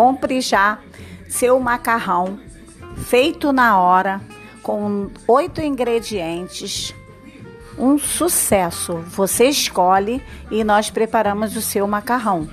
Compre já seu macarrão feito na hora com oito ingredientes. Um sucesso. Você escolhe e nós preparamos o seu macarrão.